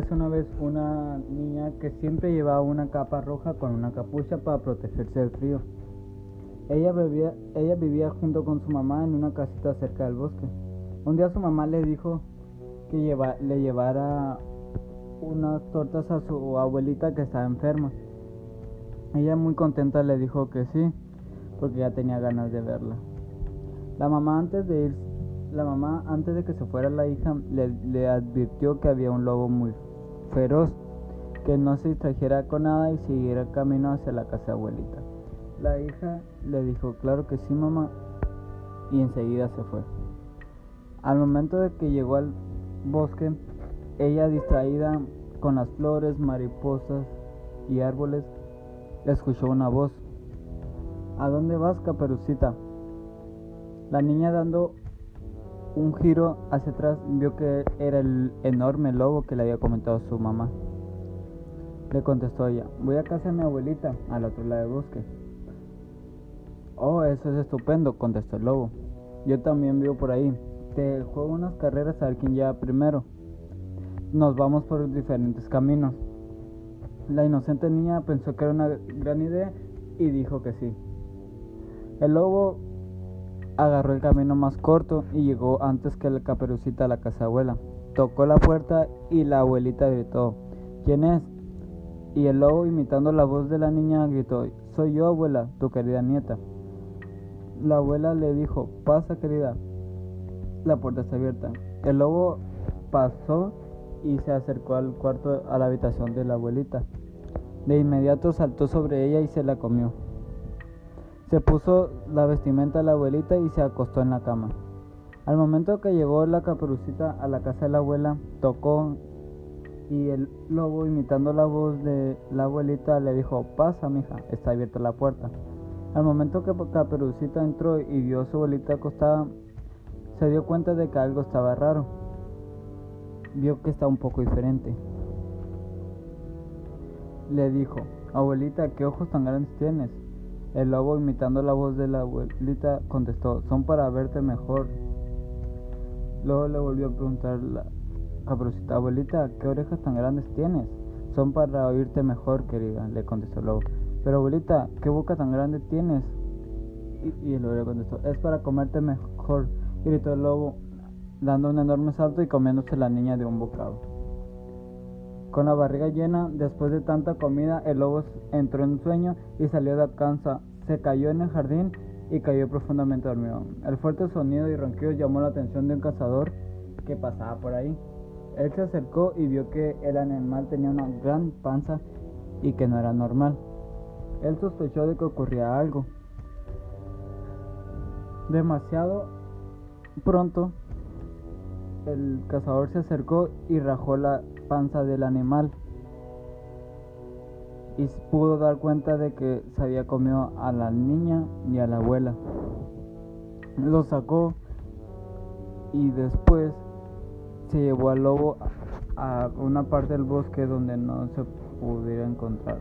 Érase una vez una niña que siempre llevaba una capa roja con una capucha para protegerse del frío. Ella vivía, ella vivía junto con su mamá en una casita cerca del bosque. Un día su mamá le dijo que le llevara unas tortas a su abuelita que estaba enferma. Ella muy contenta le dijo que sí, porque ya tenía ganas de verla. La mamá antes de ir, la mamá antes de que se fuera la hija le, advirtió que había un lobo muy feroz, que no se distrajera con nada y siguiera camino hacia la casa abuelita. La hija le dijo, claro que sí mamá, y enseguida se fue. Al momento de que llegó al bosque, ella distraída con las flores, mariposas y árboles, escuchó una voz. ¿A dónde vas, caperucita? La niña dando un giro hacia atrás vio que era el enorme lobo que le había comentado su mamá. Le contestó ella, voy a casa de mi abuelita, al otro lado del bosque. Oh, eso es estupendo, contestó el lobo. Yo también vivo por ahí. Te juego unas carreras a ver quién llega primero. Nos vamos por diferentes caminos. La inocente niña pensó que era una gran idea y dijo que sí. El lobo agarró el camino más corto y llegó antes que la caperucita a la casa abuela. Tocó la puerta y la abuelita gritó, ¿quién es? Y el lobo, imitando la voz de la niña, gritó, soy yo, abuela, tu querida nieta. La abuela le dijo, pasa, querida. La puerta está abierta. El lobo pasó y se acercó al cuarto, a la habitación de la abuelita. De inmediato saltó sobre ella y se la comió. Se puso la vestimenta de la abuelita y se acostó en la cama. Al momento que llegó la caperucita a la casa de la abuela, tocó y el lobo, imitando la voz de la abuelita, le dijo, pasa, mija, está abierta la puerta. Al momento que Caperucita entró y vio a su abuelita acostada, se dio cuenta de que algo estaba raro. Vio que estaba un poco diferente. Le dijo, abuelita, ¿qué ojos tan grandes tienes? El lobo, imitando la voz de la abuelita, contestó, son para verte mejor. Luego le volvió a preguntar la caperucita, abuelita, ¿qué orejas tan grandes tienes? Son para oírte mejor, querida, le contestó el lobo. Pero abuelita, ¿qué boca tan grande tienes? Y, el lobo contestó, es para comerte mejor, gritó el lobo, dando un enorme salto y comiéndose la niña de un bocado. Con la barriga llena, después de tanta comida, el lobo entró en sueño y salió de alcanza. Se cayó en el jardín y cayó profundamente dormido. El fuerte sonido y ronquido llamó la atención de un cazador que pasaba por ahí. Él se acercó y vio que el animal tenía una gran panza y que no era normal. Él sospechó de que ocurría algo. Demasiado pronto, el cazador se acercó y rajó la panza del animal y pudo dar cuenta de que se había comido a la niña y a la abuela. Lo sacó y después se llevó al lobo a una parte del bosque donde no se pudiera encontrar.